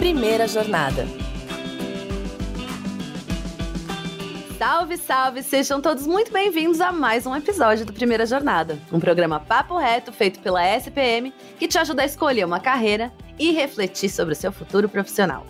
Primeira Jornada. Salve, salve! Sejam todos muito bem-vindos a mais um episódio do Primeira Jornada, um programa papo reto feito pela SPM que te ajuda a escolher uma carreira e refletir sobre o seu futuro profissional.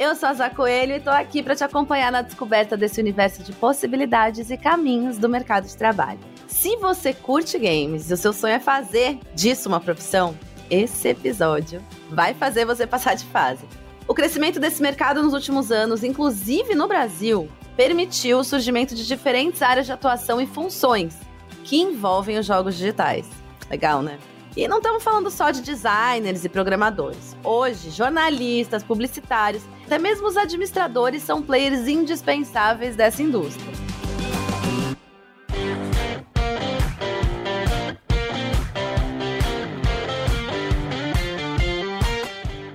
Eu sou a Zá Coelho e estou aqui para te acompanhar na descoberta desse universo de possibilidades e caminhos do mercado de trabalho. Se você curte games e o seu sonho é fazer disso uma profissão, esse episódio vai fazer você passar de fase. O crescimento desse mercado nos últimos anos, inclusive no Brasil, permitiu o surgimento de diferentes áreas de atuação e funções que envolvem os jogos digitais. Legal, né? E não estamos falando só de designers e programadores. Hoje, jornalistas, publicitários, até mesmo os administradores são players indispensáveis dessa indústria.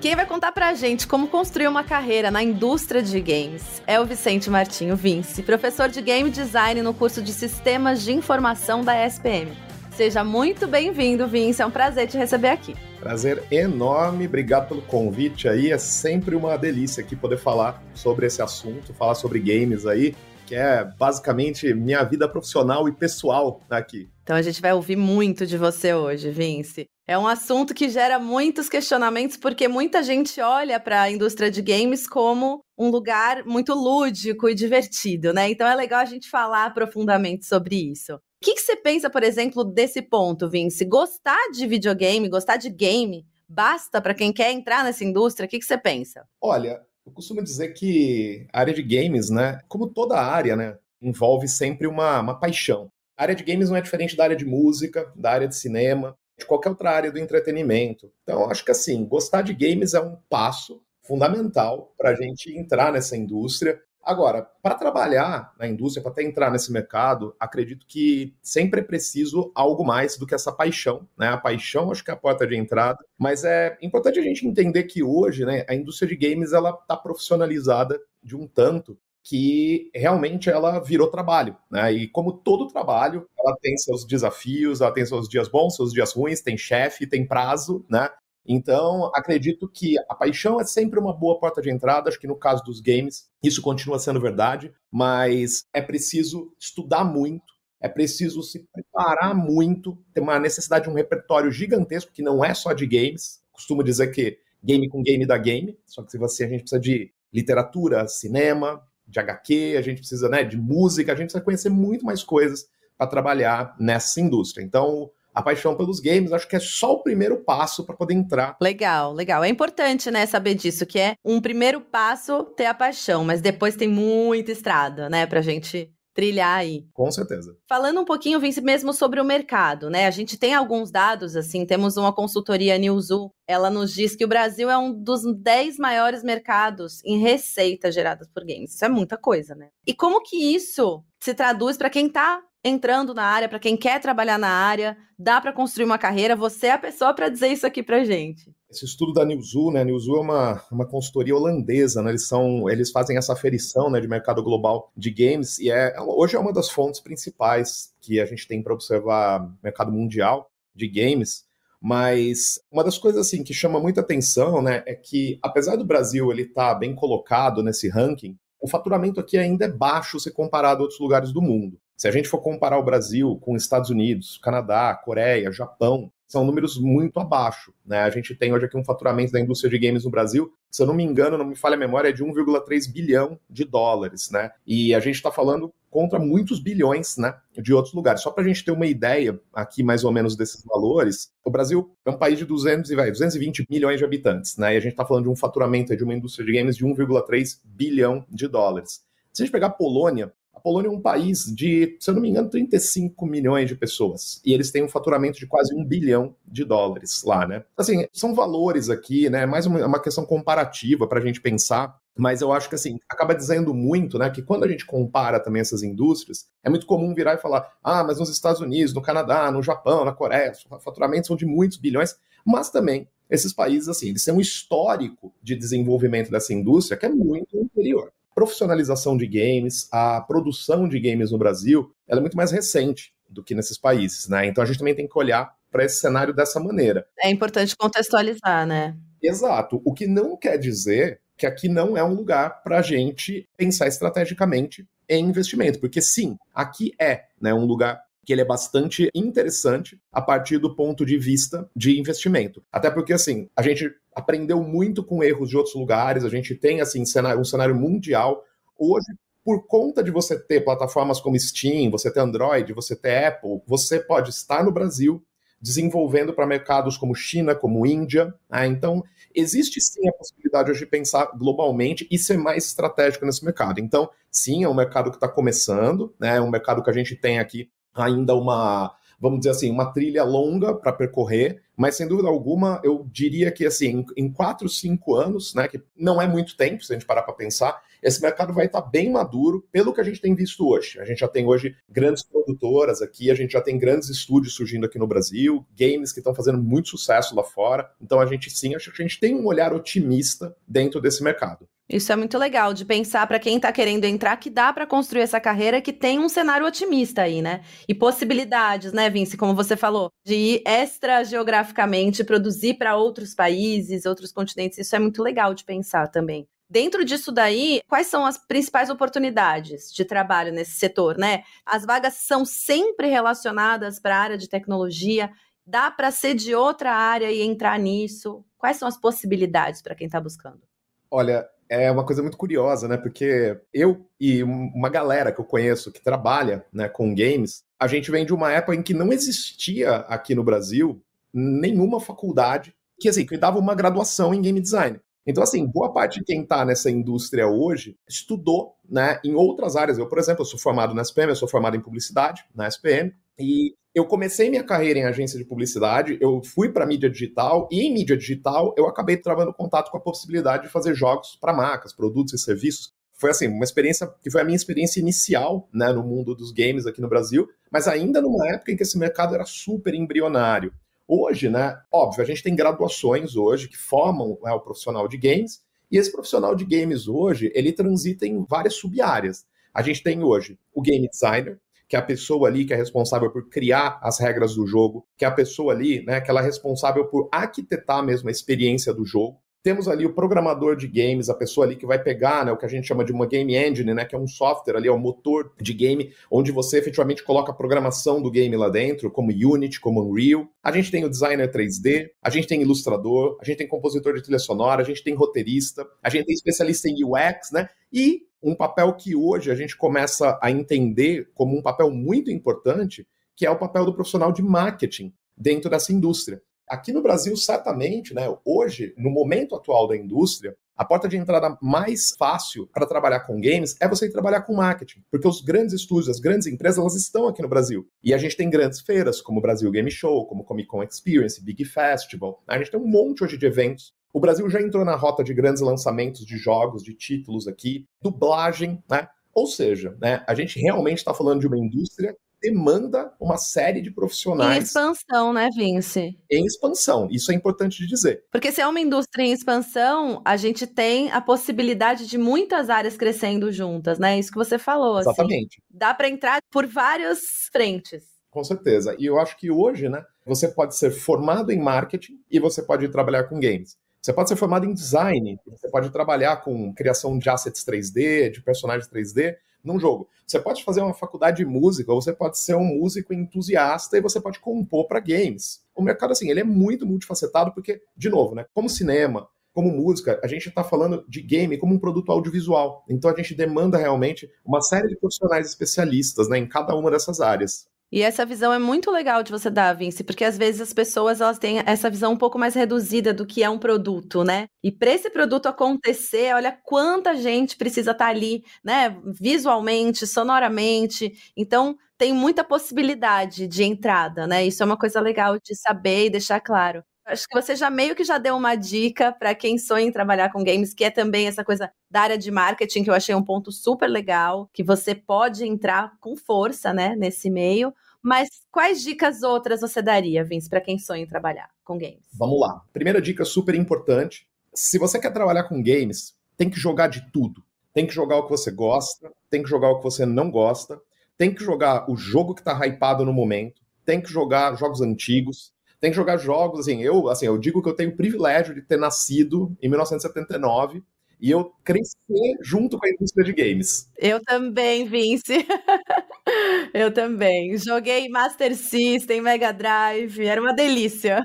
Quem vai contar pra gente como construir uma carreira na indústria de games é o Vicente Martinho Vince, professor de game design no curso de Sistemas de Informação da SPM. Seja muito bem-vindo, Vince. É um prazer te receber aqui. Prazer enorme, obrigado pelo convite aí. É sempre uma delícia aqui poder falar sobre esse assunto, falar sobre games aí, que é basicamente minha vida profissional e pessoal aqui. Então a gente vai ouvir muito de você hoje, Vince. É um assunto que gera muitos questionamentos, porque muita gente olha para a indústria de games como um lugar muito lúdico e divertido, né? Então é legal a gente falar profundamente sobre isso. O que, você pensa, por exemplo, desse ponto, Vince? Gostar de videogame, gostar de game, basta para quem quer entrar nessa indústria? O que, que você pensa? Olha, eu costumo dizer que a área de games, né, como toda área, né, envolve sempre uma, uma paixão. A área de games não é diferente da área de música, da área de cinema de qualquer outra área do entretenimento. Então, acho que assim, gostar de games é um passo fundamental para a gente entrar nessa indústria. Agora, para trabalhar na indústria, para até entrar nesse mercado, acredito que sempre é preciso algo mais do que essa paixão. Né? A paixão acho que é a porta de entrada, mas é importante a gente entender que hoje né, a indústria de games ela está profissionalizada de um tanto que realmente ela virou trabalho, né? E como todo trabalho, ela tem seus desafios, ela tem seus dias bons, seus dias ruins, tem chefe, tem prazo, né? Então, acredito que a paixão é sempre uma boa porta de entrada. Acho que no caso dos games, isso continua sendo verdade, mas é preciso estudar muito, é preciso se preparar muito, ter uma necessidade de um repertório gigantesco, que não é só de games. Costumo dizer que game com game dá game, só que se você a gente precisa de literatura, cinema, de HQ, a gente precisa né, de música, a gente precisa conhecer muito mais coisas para trabalhar nessa indústria. Então, a paixão pelos games, acho que é só o primeiro passo para poder entrar. Legal, legal. É importante, né, saber disso, que é um primeiro passo ter a paixão, mas depois tem muita estrada, né, pra gente trilhar aí. Com certeza. Falando um pouquinho, Vince, mesmo sobre o mercado, né? A gente tem alguns dados, assim, temos uma consultoria Newzoo, ela nos diz que o Brasil é um dos 10 maiores mercados em receita geradas por games. Isso é muita coisa, né? E como que isso se traduz para quem está entrando na área, para quem quer trabalhar na área, dá para construir uma carreira? Você é a pessoa para dizer isso aqui para gente. Esse estudo da Newzoo, né? A Newzoo é uma, uma consultoria holandesa, né? Eles são, eles fazem essa aferição, né, de mercado global de games e é hoje é uma das fontes principais que a gente tem para observar mercado mundial de games. Mas uma das coisas assim que chama muita atenção, né, é que apesar do Brasil ele estar tá bem colocado nesse ranking, o faturamento aqui ainda é baixo se comparado a outros lugares do mundo. Se a gente for comparar o Brasil com Estados Unidos, Canadá, Coreia, Japão, são números muito abaixo. Né? A gente tem hoje aqui um faturamento da indústria de games no Brasil, se eu não me engano, não me falha a memória, é de 1,3 bilhão de dólares. Né? E a gente está falando contra muitos bilhões né, de outros lugares. Só para a gente ter uma ideia aqui, mais ou menos, desses valores, o Brasil é um país de 200, 220 milhões de habitantes. Né? E a gente está falando de um faturamento de uma indústria de games de 1,3 bilhão de dólares. Se a gente pegar a Polônia, a Polônia é um país de, se eu não me engano, 35 milhões de pessoas. E eles têm um faturamento de quase um bilhão de dólares lá, né? Assim, são valores aqui, né? Mais uma, uma questão comparativa para a gente pensar. Mas eu acho que, assim, acaba dizendo muito, né? Que quando a gente compara também essas indústrias, é muito comum virar e falar: ah, mas nos Estados Unidos, no Canadá, no Japão, na Coreia, os faturamentos são de muitos bilhões. Mas também, esses países, assim, eles têm um histórico de desenvolvimento dessa indústria que é muito inferior profissionalização de games, a produção de games no Brasil, ela é muito mais recente do que nesses países, né? Então a gente também tem que olhar para esse cenário dessa maneira. É importante contextualizar, né? Exato. O que não quer dizer que aqui não é um lugar para a gente pensar estrategicamente em investimento, porque sim, aqui é né, um lugar que ele é bastante interessante a partir do ponto de vista de investimento. Até porque, assim, a gente aprendeu muito com erros de outros lugares, a gente tem, assim, um cenário mundial. Hoje, por conta de você ter plataformas como Steam, você ter Android, você ter Apple, você pode estar no Brasil desenvolvendo para mercados como China, como Índia. Né? Então, existe sim a possibilidade hoje de pensar globalmente e ser mais estratégico nesse mercado. Então, sim, é um mercado que está começando, né? é um mercado que a gente tem aqui ainda uma, vamos dizer assim, uma trilha longa para percorrer, mas sem dúvida alguma, eu diria que assim, em quatro, cinco anos, né, que não é muito tempo, se a gente parar para pensar, esse mercado vai estar tá bem maduro pelo que a gente tem visto hoje. A gente já tem hoje grandes produtoras aqui, a gente já tem grandes estúdios surgindo aqui no Brasil, games que estão fazendo muito sucesso lá fora. Então a gente sim, acho que a gente tem um olhar otimista dentro desse mercado. Isso é muito legal de pensar para quem está querendo entrar que dá para construir essa carreira que tem um cenário otimista aí, né? E possibilidades, né, Vince, como você falou, de ir extra geograficamente, produzir para outros países, outros continentes. Isso é muito legal de pensar também. Dentro disso daí, quais são as principais oportunidades de trabalho nesse setor, né? As vagas são sempre relacionadas para a área de tecnologia. Dá para ser de outra área e entrar nisso? Quais são as possibilidades para quem está buscando? Olha, é uma coisa muito curiosa, né? Porque eu e uma galera que eu conheço que trabalha né, com games, a gente vem de uma época em que não existia aqui no Brasil nenhuma faculdade que, assim, que dava uma graduação em game design. Então, assim, boa parte de quem está nessa indústria hoje estudou né, em outras áreas. Eu, por exemplo, eu sou formado na SPM, eu sou formado em publicidade na SPM, e eu comecei minha carreira em agência de publicidade, eu fui para mídia digital e em mídia digital eu acabei travando contato com a possibilidade de fazer jogos para marcas, produtos e serviços. Foi assim, uma experiência que foi a minha experiência inicial, né, no mundo dos games aqui no Brasil, mas ainda numa época em que esse mercado era super embrionário. Hoje, né, óbvio, a gente tem graduações hoje que formam né, o profissional de games, e esse profissional de games hoje, ele transita em várias sub-áreas. A gente tem hoje o game designer, que a pessoa ali que é responsável por criar as regras do jogo, que a pessoa ali, né, que ela é responsável por arquitetar mesmo a experiência do jogo. Temos ali o programador de games, a pessoa ali que vai pegar né, o que a gente chama de uma game engine, né, que é um software ali, é um motor de game, onde você efetivamente coloca a programação do game lá dentro, como Unity, como Unreal. A gente tem o designer 3D, a gente tem ilustrador, a gente tem compositor de trilha sonora, a gente tem roteirista, a gente tem especialista em UX, né? E um papel que hoje a gente começa a entender como um papel muito importante, que é o papel do profissional de marketing dentro dessa indústria. Aqui no Brasil, certamente, né, hoje, no momento atual da indústria, a porta de entrada mais fácil para trabalhar com games é você trabalhar com marketing, porque os grandes estúdios, as grandes empresas, elas estão aqui no Brasil. E a gente tem grandes feiras, como o Brasil Game Show, como Comic Con Experience, Big Festival. A gente tem um monte hoje de eventos o Brasil já entrou na rota de grandes lançamentos de jogos, de títulos aqui, dublagem, né? Ou seja, né, a gente realmente está falando de uma indústria demanda uma série de profissionais. Em expansão, né, Vince? Em expansão, isso é importante de dizer. Porque se é uma indústria em expansão, a gente tem a possibilidade de muitas áreas crescendo juntas, né? Isso que você falou. Assim. Exatamente. Assim, dá para entrar por várias frentes. Com certeza. E eu acho que hoje, né, você pode ser formado em marketing e você pode trabalhar com games. Você pode ser formado em design, você pode trabalhar com criação de assets 3D, de personagens 3D num jogo. Você pode fazer uma faculdade de música, ou você pode ser um músico entusiasta e você pode compor para games. O mercado, assim, ele é muito multifacetado porque, de novo, né, como cinema, como música, a gente está falando de game como um produto audiovisual. Então a gente demanda realmente uma série de profissionais especialistas né, em cada uma dessas áreas. E essa visão é muito legal de você dar, Vince, porque às vezes as pessoas elas têm essa visão um pouco mais reduzida do que é um produto, né? E para esse produto acontecer, olha quanta gente precisa estar tá ali, né? Visualmente, sonoramente. Então, tem muita possibilidade de entrada, né? Isso é uma coisa legal de saber e deixar claro. Acho que você já meio que já deu uma dica para quem sonha em trabalhar com games, que é também essa coisa da área de marketing, que eu achei um ponto super legal, que você pode entrar com força, né, nesse meio. Mas quais dicas outras você daria, Vince, para quem sonha em trabalhar com games? Vamos lá. Primeira dica super importante: se você quer trabalhar com games, tem que jogar de tudo. Tem que jogar o que você gosta, tem que jogar o que você não gosta, tem que jogar o jogo que está hypado no momento, tem que jogar jogos antigos, Tem que jogar jogos, assim, eu, assim, eu digo que eu tenho o privilégio de ter nascido em 1979 e eu cresci junto com a indústria de games. Eu também, Vince. eu também. Joguei Master System, Mega Drive, era uma delícia.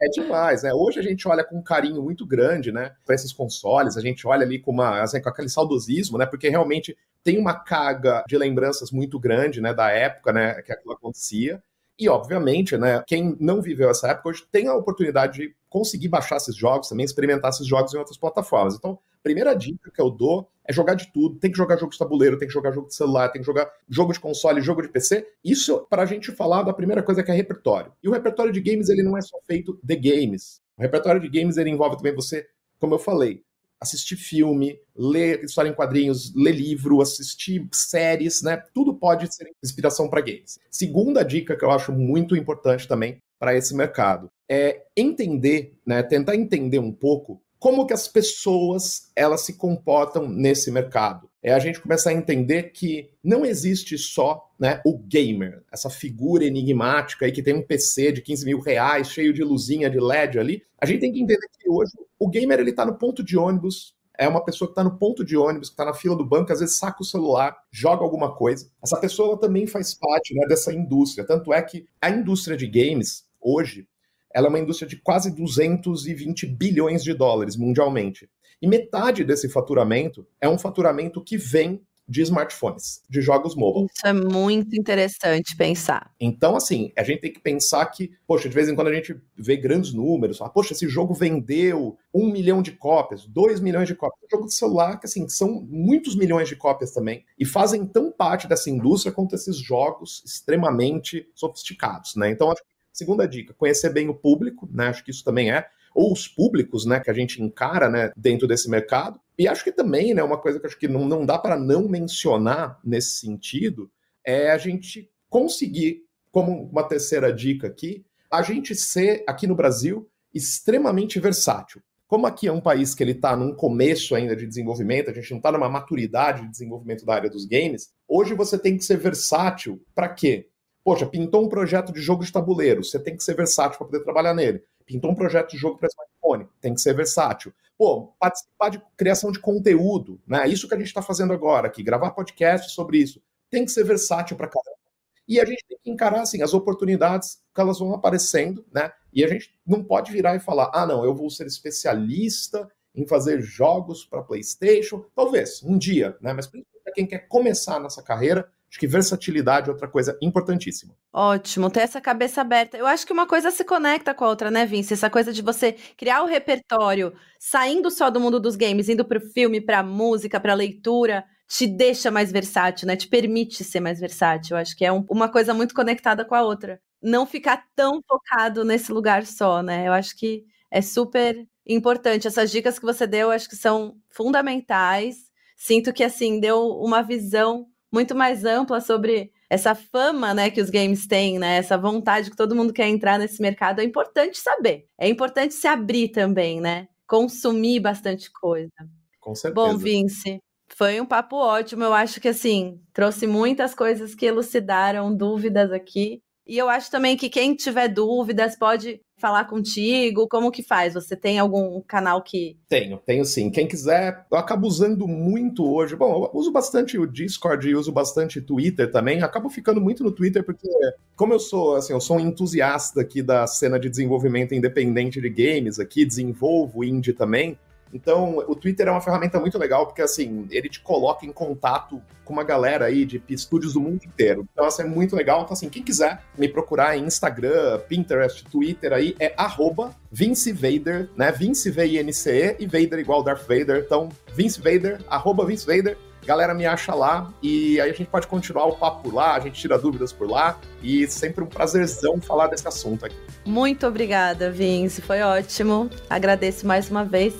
É demais, né? Hoje a gente olha com um carinho muito grande, né, para esses consoles, a gente olha ali com, uma, assim, com aquele saudosismo, né, porque realmente tem uma carga de lembranças muito grande, né, da época, né, que aquilo acontecia. E, obviamente, né, quem não viveu essa época hoje tem a oportunidade de conseguir baixar esses jogos também, experimentar esses jogos em outras plataformas. Então, primeira dica que eu dou é jogar de tudo. Tem que jogar jogo de tabuleiro, tem que jogar jogo de celular, tem que jogar jogo de console, jogo de PC. Isso para a gente falar da primeira coisa que é repertório. E o repertório de games ele não é só feito de games. O repertório de games ele envolve também você, como eu falei, assistir filme, ler história em quadrinhos, ler livro, assistir séries, né? Tudo pode ser inspiração para games. Segunda dica que eu acho muito importante também para esse mercado é entender, né? Tentar entender um pouco como que as pessoas elas se comportam nesse mercado. É a gente começar a entender que não existe só né, o gamer, essa figura enigmática aí que tem um PC de 15 mil reais, cheio de luzinha de LED ali. A gente tem que entender que hoje o gamer ele está no ponto de ônibus, é uma pessoa que está no ponto de ônibus, que está na fila do banco, às vezes saca o celular, joga alguma coisa. Essa pessoa também faz parte né, dessa indústria. Tanto é que a indústria de games, hoje, ela é uma indústria de quase 220 bilhões de dólares mundialmente. E metade desse faturamento é um faturamento que vem de smartphones, de jogos mobile. Isso é muito interessante pensar. Então, assim, a gente tem que pensar que, poxa, de vez em quando a gente vê grandes números, fala, poxa, esse jogo vendeu um milhão de cópias, dois milhões de cópias. Um jogo de celular, que assim, são muitos milhões de cópias também, e fazem tão parte dessa indústria quanto esses jogos extremamente sofisticados, né? Então, acho que Segunda dica, conhecer bem o público, né? Acho que isso também é ou os públicos, né, que a gente encara, né, dentro desse mercado. E acho que também, né, uma coisa que acho que não, não dá para não mencionar nesse sentido é a gente conseguir, como uma terceira dica aqui, a gente ser aqui no Brasil extremamente versátil. Como aqui é um país que ele está num começo ainda de desenvolvimento, a gente não está numa maturidade de desenvolvimento da área dos games, hoje você tem que ser versátil para quê? Poxa, pintou um projeto de jogo de tabuleiro, você tem que ser versátil para poder trabalhar nele. Pintou um projeto de jogo para smartphone, tem que ser versátil. Pô, participar de criação de conteúdo, né? Isso que a gente está fazendo agora aqui, gravar podcast sobre isso. Tem que ser versátil para caramba. E a gente tem que encarar assim as oportunidades que elas vão aparecendo, né? E a gente não pode virar e falar: "Ah, não, eu vou ser especialista em fazer jogos para PlayStation". Talvez um dia, né? Mas para quem quer começar nessa carreira, Acho que versatilidade é outra coisa importantíssima. Ótimo, ter essa cabeça aberta. Eu acho que uma coisa se conecta com a outra, né, Vince? Essa coisa de você criar o repertório, saindo só do mundo dos games, indo para o filme, para música, para leitura, te deixa mais versátil, né? Te permite ser mais versátil. Eu acho que é um, uma coisa muito conectada com a outra. Não ficar tão focado nesse lugar só, né? Eu acho que é super importante. Essas dicas que você deu, acho que são fundamentais. Sinto que, assim, deu uma visão muito mais ampla sobre essa fama, né, que os games têm, né, essa vontade que todo mundo quer entrar nesse mercado, é importante saber. É importante se abrir também, né? Consumir bastante coisa. Com certeza. Bom, Vince, foi um papo ótimo. Eu acho que assim, trouxe muitas coisas que elucidaram dúvidas aqui. E eu acho também que quem tiver dúvidas pode falar contigo? Como que faz? Você tem algum canal que. Tenho, tenho sim. Quem quiser, eu acabo usando muito hoje. Bom, eu uso bastante o Discord e uso bastante Twitter também. Acabo ficando muito no Twitter porque, como eu sou, assim, eu sou um entusiasta aqui da cena de desenvolvimento independente de games aqui, desenvolvo indie também. Então, o Twitter é uma ferramenta muito legal, porque assim, ele te coloca em contato com uma galera aí de estúdios do mundo inteiro. Então, isso é muito legal. Então, assim, quem quiser me procurar em Instagram, Pinterest, Twitter aí, é arroba Vince Vader, né? Vince V-I-N-C-E e Vader igual Darth Vader. Então, Vince Vader, arroba Vince Vader. Galera, me acha lá e aí a gente pode continuar o papo por lá, a gente tira dúvidas por lá e sempre um prazerzão falar desse assunto aqui. Muito obrigada, Vince, foi ótimo. Agradeço mais uma vez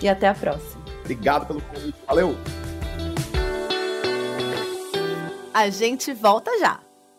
e até a próxima. Obrigado pelo convite. Valeu! A gente volta já.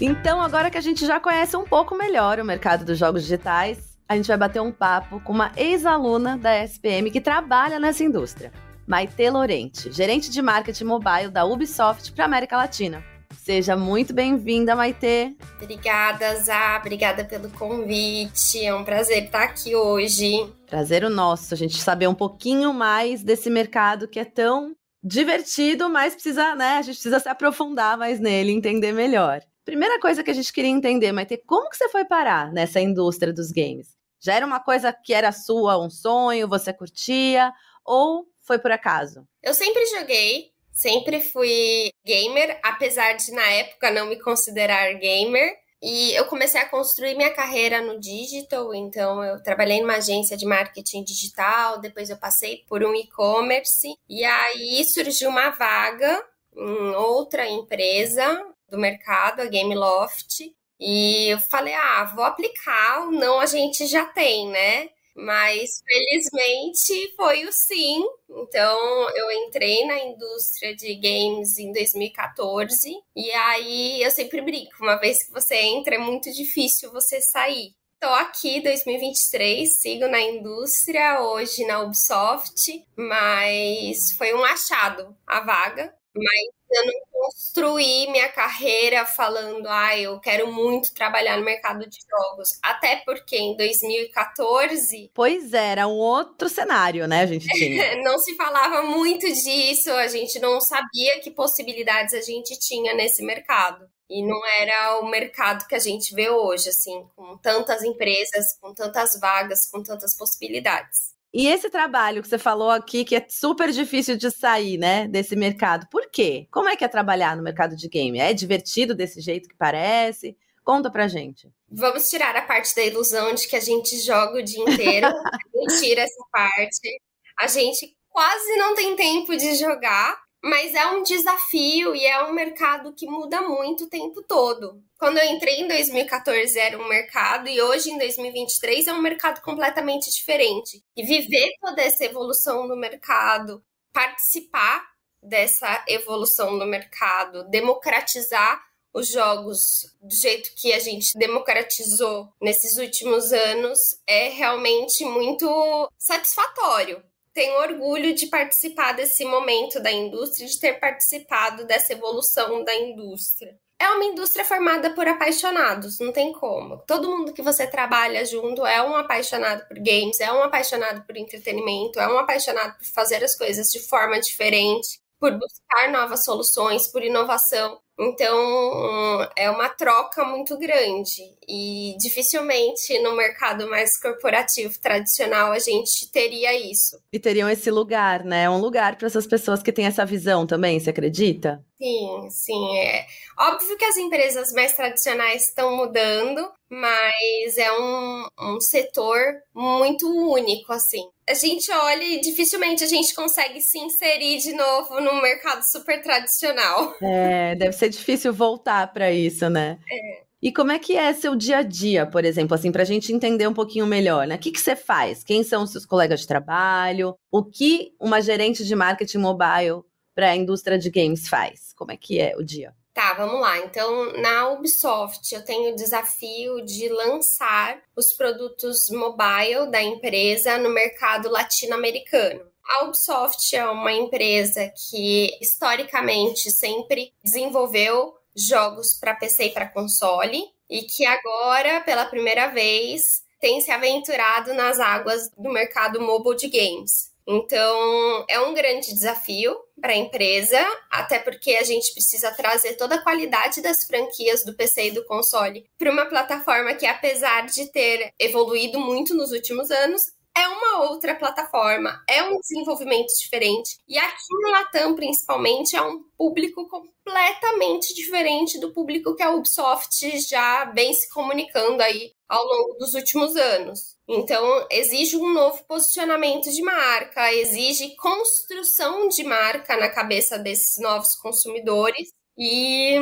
Então, agora que a gente já conhece um pouco melhor o mercado dos jogos digitais, a gente vai bater um papo com uma ex-aluna da SPM que trabalha nessa indústria, Maite Lorente, gerente de marketing mobile da Ubisoft para América Latina. Seja muito bem-vinda, Maite. Obrigada, Zá. Obrigada pelo convite. É um prazer estar aqui hoje. Prazer o nosso, a gente saber um pouquinho mais desse mercado que é tão divertido, mas precisa, né? A gente precisa se aprofundar mais nele, entender melhor. Primeira coisa que a gente queria entender, Maite, como que você foi parar nessa indústria dos games? Já era uma coisa que era sua, um sonho, você curtia, ou foi por acaso? Eu sempre joguei, sempre fui gamer, apesar de na época não me considerar gamer. E eu comecei a construir minha carreira no digital, então eu trabalhei numa agência de marketing digital, depois eu passei por um e-commerce, e aí surgiu uma vaga em outra empresa do mercado, a Game Loft. E eu falei, ah, vou aplicar, não a gente já tem, né? Mas felizmente foi o sim. Então eu entrei na indústria de games em 2014 e aí eu sempre brinco, uma vez que você entra é muito difícil você sair. Estou aqui 2023, sigo na indústria, hoje na Ubisoft, mas foi um achado a vaga. Mas eu não construí minha carreira falando, ah, eu quero muito trabalhar no mercado de jogos. Até porque em 2014. Pois é, era um outro cenário, né? A gente tinha. não se falava muito disso, a gente não sabia que possibilidades a gente tinha nesse mercado. E não era o mercado que a gente vê hoje, assim, com tantas empresas, com tantas vagas, com tantas possibilidades. E esse trabalho que você falou aqui, que é super difícil de sair, né, desse mercado, por quê? Como é que é trabalhar no mercado de game? É divertido desse jeito que parece? Conta pra gente. Vamos tirar a parte da ilusão de que a gente joga o dia inteiro. Mentira essa parte. A gente quase não tem tempo de jogar. Mas é um desafio e é um mercado que muda muito o tempo todo. Quando eu entrei em 2014 era um mercado e hoje em 2023 é um mercado completamente diferente. E viver toda essa evolução do mercado, participar dessa evolução do mercado, democratizar os jogos do jeito que a gente democratizou nesses últimos anos é realmente muito satisfatório tenho orgulho de participar desse momento da indústria, de ter participado dessa evolução da indústria. É uma indústria formada por apaixonados, não tem como. Todo mundo que você trabalha junto é um apaixonado por games, é um apaixonado por entretenimento, é um apaixonado por fazer as coisas de forma diferente, por buscar novas soluções, por inovação. Então, é uma troca muito grande e dificilmente no mercado mais corporativo tradicional a gente teria isso. E teriam esse lugar, né? Um lugar para essas pessoas que têm essa visão também, você acredita? Sim, sim. É óbvio que as empresas mais tradicionais estão mudando, mas é um, um setor muito único, assim. A gente olha e dificilmente a gente consegue se inserir de novo no mercado super tradicional. É, deve ser difícil voltar para isso, né? É. E como é que é seu dia a dia, por exemplo, assim, para a gente entender um pouquinho melhor, né? O que, que você faz? Quem são os seus colegas de trabalho? O que uma gerente de marketing mobile para a indústria de games faz? Como é que é o dia? Tá, vamos lá. Então, na Ubisoft, eu tenho o desafio de lançar os produtos mobile da empresa no mercado latino-americano. A Ubisoft é uma empresa que historicamente sempre desenvolveu jogos para PC e para console e que agora, pela primeira vez, tem se aventurado nas águas do mercado mobile de games. Então, é um grande desafio para a empresa, até porque a gente precisa trazer toda a qualidade das franquias do PC e do console para uma plataforma que, apesar de ter evoluído muito nos últimos anos, outra plataforma, é um desenvolvimento diferente. E aqui no Latam, principalmente, é um público completamente diferente do público que a Ubisoft já vem se comunicando aí ao longo dos últimos anos. Então, exige um novo posicionamento de marca, exige construção de marca na cabeça desses novos consumidores. E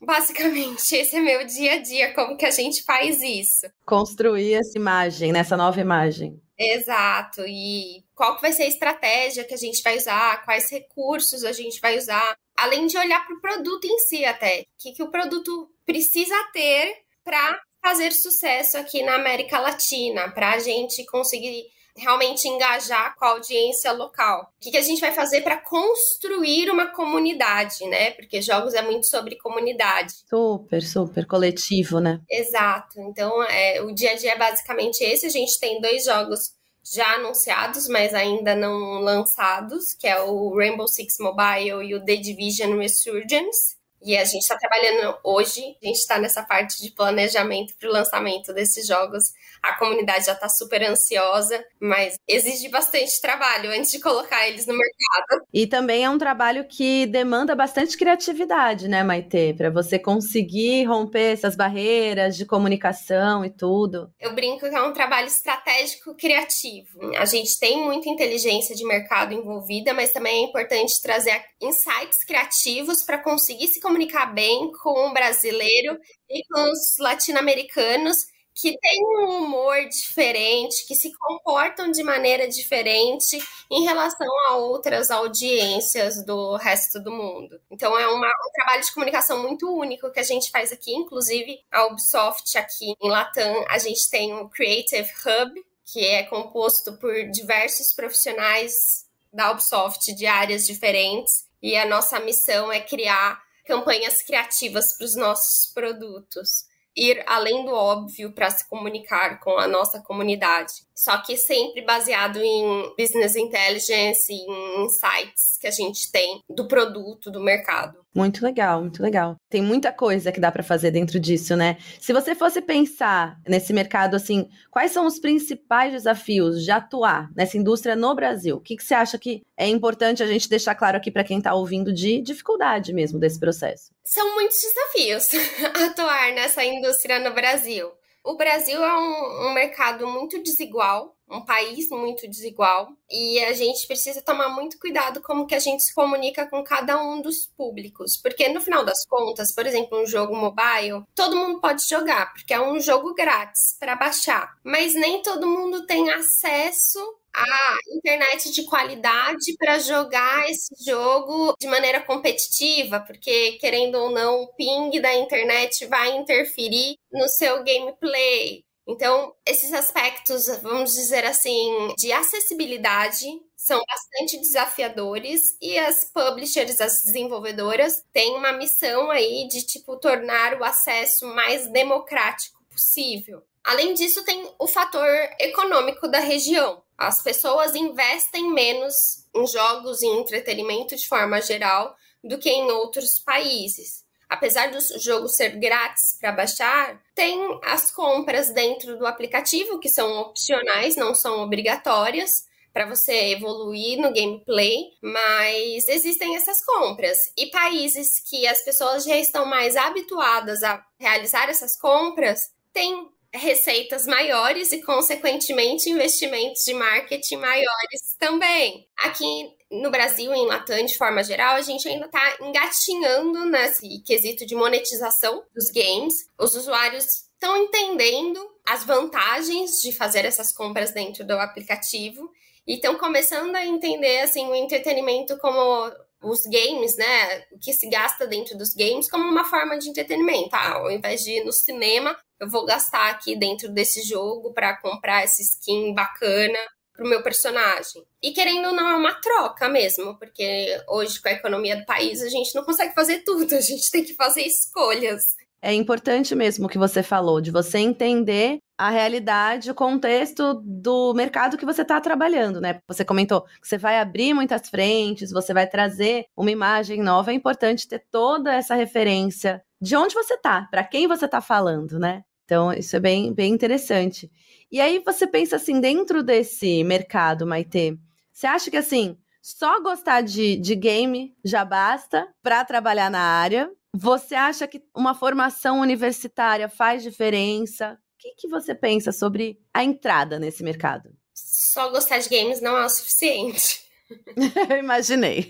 basicamente esse é meu dia a dia, como que a gente faz isso. Construir essa imagem, nessa nova imagem. Exato. E qual que vai ser a estratégia que a gente vai usar, quais recursos a gente vai usar, além de olhar para o produto em si até. O que, que o produto precisa ter para fazer sucesso aqui na América Latina, para a gente conseguir realmente engajar com a audiência local. O que, que a gente vai fazer para construir uma comunidade, né? Porque jogos é muito sobre comunidade. Super, super coletivo, né? Exato. Então, é, o dia a dia é basicamente esse. A gente tem dois jogos já anunciados, mas ainda não lançados, que é o Rainbow Six Mobile e o The Division Resurgence. E a gente está trabalhando hoje, a gente está nessa parte de planejamento para o lançamento desses jogos. A comunidade já está super ansiosa, mas exige bastante trabalho antes de colocar eles no mercado. E também é um trabalho que demanda bastante criatividade, né, Maite? Para você conseguir romper essas barreiras de comunicação e tudo. Eu brinco que é um trabalho estratégico criativo. A gente tem muita inteligência de mercado envolvida, mas também é importante trazer insights criativos para conseguir se comunicar bem com o brasileiro e com os latino-americanos que têm um humor diferente, que se comportam de maneira diferente em relação a outras audiências do resto do mundo. Então é uma, um trabalho de comunicação muito único que a gente faz aqui, inclusive a Ubisoft aqui em Latam, a gente tem o Creative Hub, que é composto por diversos profissionais da Ubisoft de áreas diferentes, e a nossa missão é criar campanhas criativas para os nossos produtos. Ir além do óbvio para se comunicar com a nossa comunidade. Só que sempre baseado em business intelligence, em insights que a gente tem do produto, do mercado. Muito legal, muito legal. Tem muita coisa que dá para fazer dentro disso, né? Se você fosse pensar nesse mercado assim, quais são os principais desafios de atuar nessa indústria no Brasil? O que, que você acha que é importante a gente deixar claro aqui para quem está ouvindo de dificuldade mesmo desse processo? São muitos desafios atuar nessa indústria no Brasil. O Brasil é um, um mercado muito desigual, um país muito desigual e a gente precisa tomar muito cuidado como que a gente se comunica com cada um dos públicos, porque no final das contas, por exemplo, um jogo mobile, todo mundo pode jogar, porque é um jogo grátis para baixar, mas nem todo mundo tem acesso a internet de qualidade para jogar esse jogo de maneira competitiva, porque querendo ou não, o ping da internet vai interferir no seu gameplay. Então, esses aspectos, vamos dizer assim, de acessibilidade são bastante desafiadores e as publishers, as desenvolvedoras, têm uma missão aí de tipo tornar o acesso mais democrático possível. Além disso, tem o fator econômico da região. As pessoas investem menos em jogos e entretenimento de forma geral do que em outros países apesar do jogo ser grátis para baixar, tem as compras dentro do aplicativo que são opcionais, não são obrigatórias para você evoluir no gameplay, mas existem essas compras. E países que as pessoas já estão mais habituadas a realizar essas compras têm receitas maiores e, consequentemente, investimentos de marketing maiores também. Aqui no Brasil, em Latam, de forma geral, a gente ainda está engatinhando nesse quesito de monetização dos games. Os usuários estão entendendo as vantagens de fazer essas compras dentro do aplicativo e estão começando a entender assim o entretenimento como os games, né, o que se gasta dentro dos games como uma forma de entretenimento. Ah, ao invés de ir no cinema, eu vou gastar aqui dentro desse jogo para comprar essa skin bacana pro meu personagem. E querendo ou não, é uma troca mesmo, porque hoje, com a economia do país, a gente não consegue fazer tudo, a gente tem que fazer escolhas. É importante mesmo o que você falou, de você entender a realidade, o contexto do mercado que você está trabalhando, né? Você comentou que você vai abrir muitas frentes, você vai trazer uma imagem nova. É importante ter toda essa referência de onde você está, para quem você está falando, né? Então, isso é bem, bem interessante. E aí você pensa assim, dentro desse mercado, Maite, você acha que assim, só gostar de, de game já basta para trabalhar na área? Você acha que uma formação universitária faz diferença? O que, que você pensa sobre a entrada nesse mercado? Só gostar de games não é o suficiente. Eu imaginei.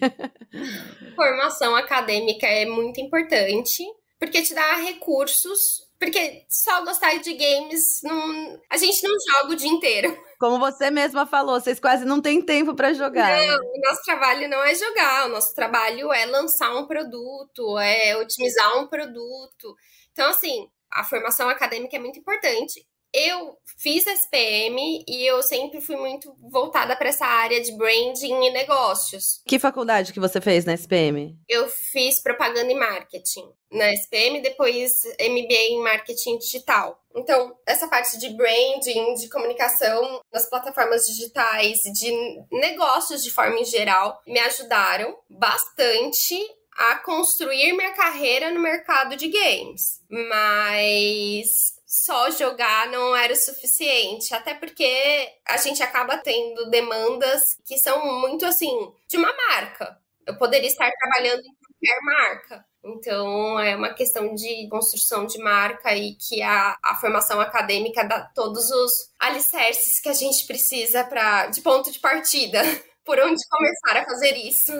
Formação acadêmica é muito importante, porque te dá recursos. Porque só gostar de games, não... a gente não joga o dia inteiro. Como você mesma falou, vocês quase não têm tempo para jogar. Não, o nosso trabalho não é jogar, o nosso trabalho é lançar um produto, é otimizar um produto. Então, assim, a formação acadêmica é muito importante. Eu fiz SPM e eu sempre fui muito voltada para essa área de branding e negócios. Que faculdade que você fez na SPM? Eu fiz propaganda e marketing na SPM, depois MBA em marketing digital. Então, essa parte de branding, de comunicação nas plataformas digitais, de negócios de forma em geral, me ajudaram bastante a construir minha carreira no mercado de games. Mas só jogar não era o suficiente, até porque a gente acaba tendo demandas que são muito assim de uma marca. Eu poderia estar trabalhando em qualquer marca. Então, é uma questão de construção de marca e que a, a formação acadêmica dá todos os alicerces que a gente precisa para de ponto de partida. Por onde começar a fazer isso?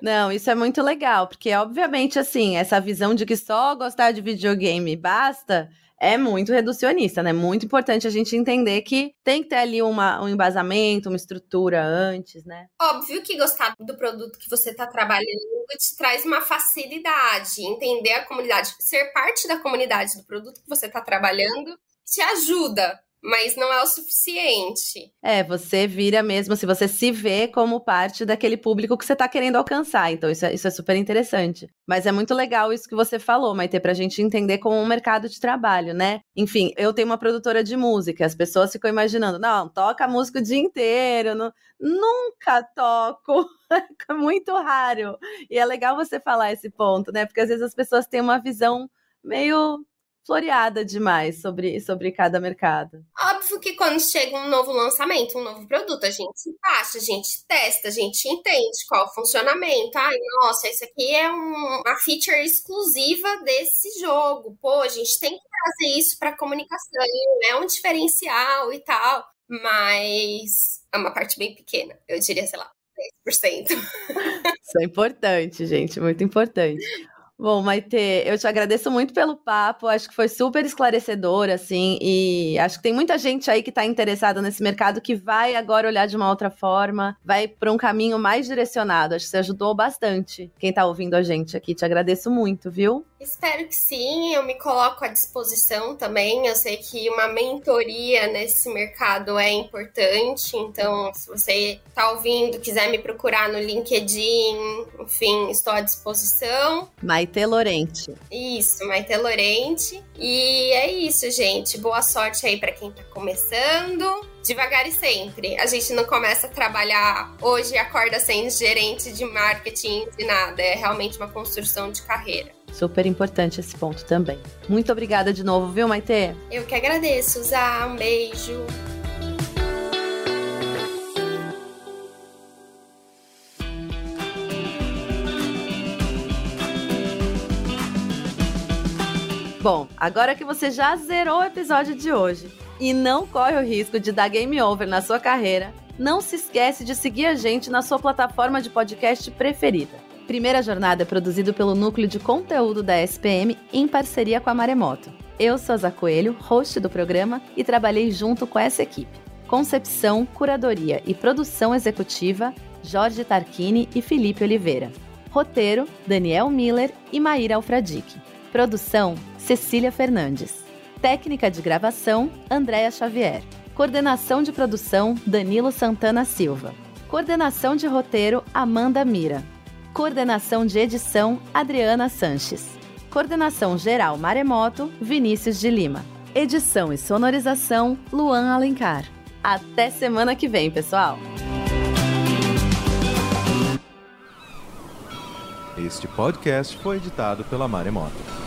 Não, isso é muito legal, porque obviamente assim, essa visão de que só gostar de videogame basta, é muito reducionista, né? Muito importante a gente entender que tem que ter ali uma, um embasamento, uma estrutura antes, né? Óbvio que gostar do produto que você está trabalhando te traz uma facilidade, entender a comunidade, ser parte da comunidade do produto que você está trabalhando te ajuda, mas não é o suficiente. É, você vira mesmo, se você se vê como parte daquele público que você está querendo alcançar. Então, isso é, isso é super interessante. Mas é muito legal isso que você falou, Maite, pra gente entender como um mercado de trabalho, né? Enfim, eu tenho uma produtora de música, as pessoas ficam imaginando, não, toca música o dia inteiro, não, nunca toco. é muito raro. E é legal você falar esse ponto, né? Porque às vezes as pessoas têm uma visão meio floreada demais sobre, sobre cada mercado. Óbvio que quando chega um novo lançamento, um novo produto, a gente se baixa, a gente testa, a gente entende qual o funcionamento. Ai, nossa, isso aqui é um, uma feature exclusiva desse jogo. Pô, a gente tem que trazer isso para comunicação, é um diferencial e tal. Mas é uma parte bem pequena, eu diria, sei lá, 10%. Isso é importante, gente, muito importante. Bom, Maite, eu te agradeço muito pelo papo, acho que foi super esclarecedor, assim, e acho que tem muita gente aí que está interessada nesse mercado que vai agora olhar de uma outra forma, vai para um caminho mais direcionado. Acho que você ajudou bastante quem está ouvindo a gente aqui. Te agradeço muito, viu? Espero que sim, eu me coloco à disposição também. Eu sei que uma mentoria nesse mercado é importante, então se você está ouvindo, quiser me procurar no LinkedIn, enfim, estou à disposição. Maite Lorente. Isso, Maite Lorente. E é isso, gente. Boa sorte aí para quem tá começando. Devagar e sempre. A gente não começa a trabalhar hoje e acorda sendo gerente de marketing de nada. É realmente uma construção de carreira. Super importante esse ponto também. Muito obrigada de novo, viu, Maite? Eu que agradeço, Zá. Um beijo. Bom, agora que você já zerou o episódio de hoje e não corre o risco de dar game over na sua carreira, não se esquece de seguir a gente na sua plataforma de podcast preferida. Primeira Jornada é produzido pelo Núcleo de Conteúdo da SPM em parceria com a Maremoto. Eu sou a Zá Coelho, host do programa, e trabalhei junto com essa equipe. Concepção, curadoria e produção executiva, Jorge Tarquini e Felipe Oliveira. Roteiro, Daniel Miller e Maíra Alfradique. Produção, Cecília Fernandes. Técnica de gravação, Andréa Xavier. Coordenação de produção, Danilo Santana Silva. Coordenação de roteiro, Amanda Mira. Coordenação de edição, Adriana Sanches. Coordenação geral Maremoto, Vinícius de Lima. Edição e sonorização, Luan Alencar. Até semana que vem, pessoal! Este podcast foi editado pela Maremoto.